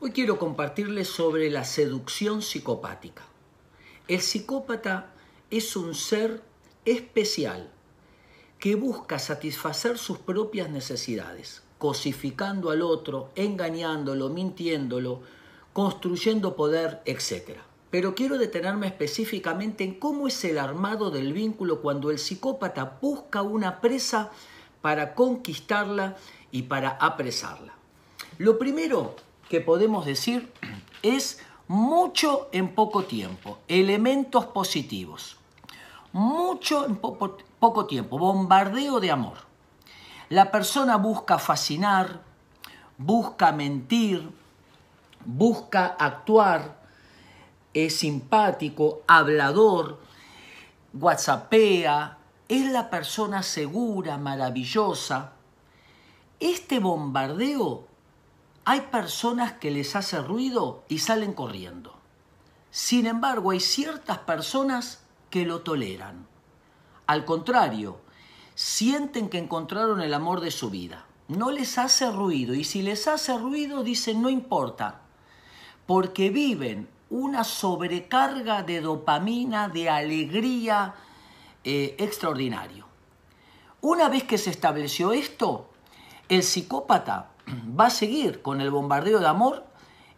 Hoy quiero compartirles sobre la seducción psicopática. El psicópata es un ser especial que busca satisfacer sus propias necesidades, cosificando al otro, engañándolo, mintiéndolo, construyendo poder, etc. Pero quiero detenerme específicamente en cómo es el armado del vínculo cuando el psicópata busca una presa para conquistarla y para apresarla. Lo primero que podemos decir es mucho en poco tiempo, elementos positivos. Mucho en poco tiempo, bombardeo de amor. La persona busca fascinar, busca mentir, busca actuar, es simpático, hablador, whatsappea, es la persona segura, maravillosa. Este bombardeo hay personas que les hace ruido y salen corriendo. Sin embargo, hay ciertas personas que lo toleran. Al contrario, sienten que encontraron el amor de su vida. No les hace ruido y si les hace ruido dicen no importa, porque viven una sobrecarga de dopamina, de alegría eh, extraordinario. Una vez que se estableció esto, el psicópata va a seguir con el bombardeo de amor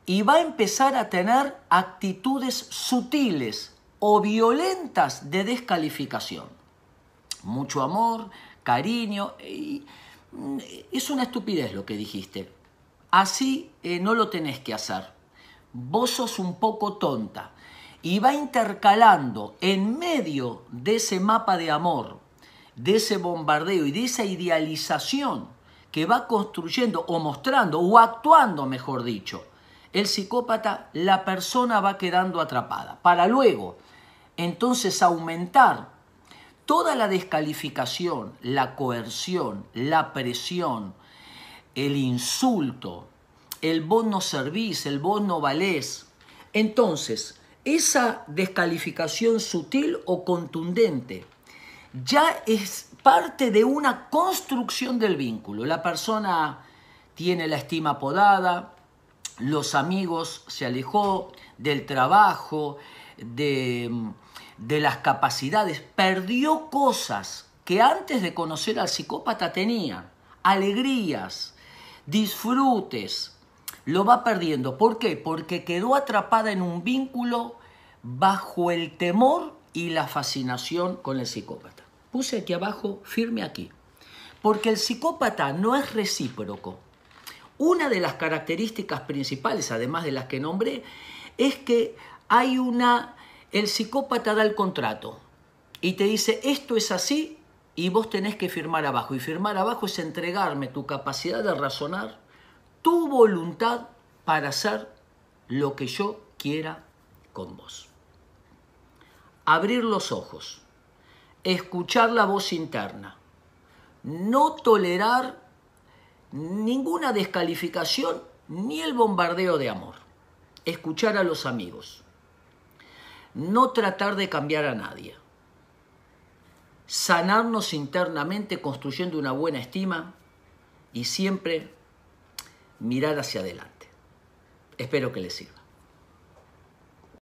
y va a empezar a tener actitudes sutiles o violentas de descalificación. Mucho amor, cariño, y mm, es una estupidez lo que dijiste. Así eh, no lo tenés que hacer. Vos sos un poco tonta. Y va intercalando en medio de ese mapa de amor, de ese bombardeo y de esa idealización que va construyendo o mostrando o actuando, mejor dicho, el psicópata, la persona va quedando atrapada. Para luego, entonces, aumentar toda la descalificación, la coerción, la presión, el insulto, el vos no servís, el vos no valés. Entonces, esa descalificación sutil o contundente ya es parte de una construcción del vínculo. La persona tiene la estima podada, los amigos se alejó del trabajo, de, de las capacidades, perdió cosas que antes de conocer al psicópata tenía, alegrías, disfrutes, lo va perdiendo. ¿Por qué? Porque quedó atrapada en un vínculo bajo el temor y la fascinación con el psicópata. Puse aquí abajo, firme aquí. Porque el psicópata no es recíproco. Una de las características principales, además de las que nombré, es que hay una... El psicópata da el contrato y te dice, esto es así y vos tenés que firmar abajo. Y firmar abajo es entregarme tu capacidad de razonar, tu voluntad para hacer lo que yo quiera con vos. Abrir los ojos escuchar la voz interna, no tolerar ninguna descalificación ni el bombardeo de amor, escuchar a los amigos, no tratar de cambiar a nadie, sanarnos internamente construyendo una buena estima y siempre mirar hacia adelante. Espero que les sirva.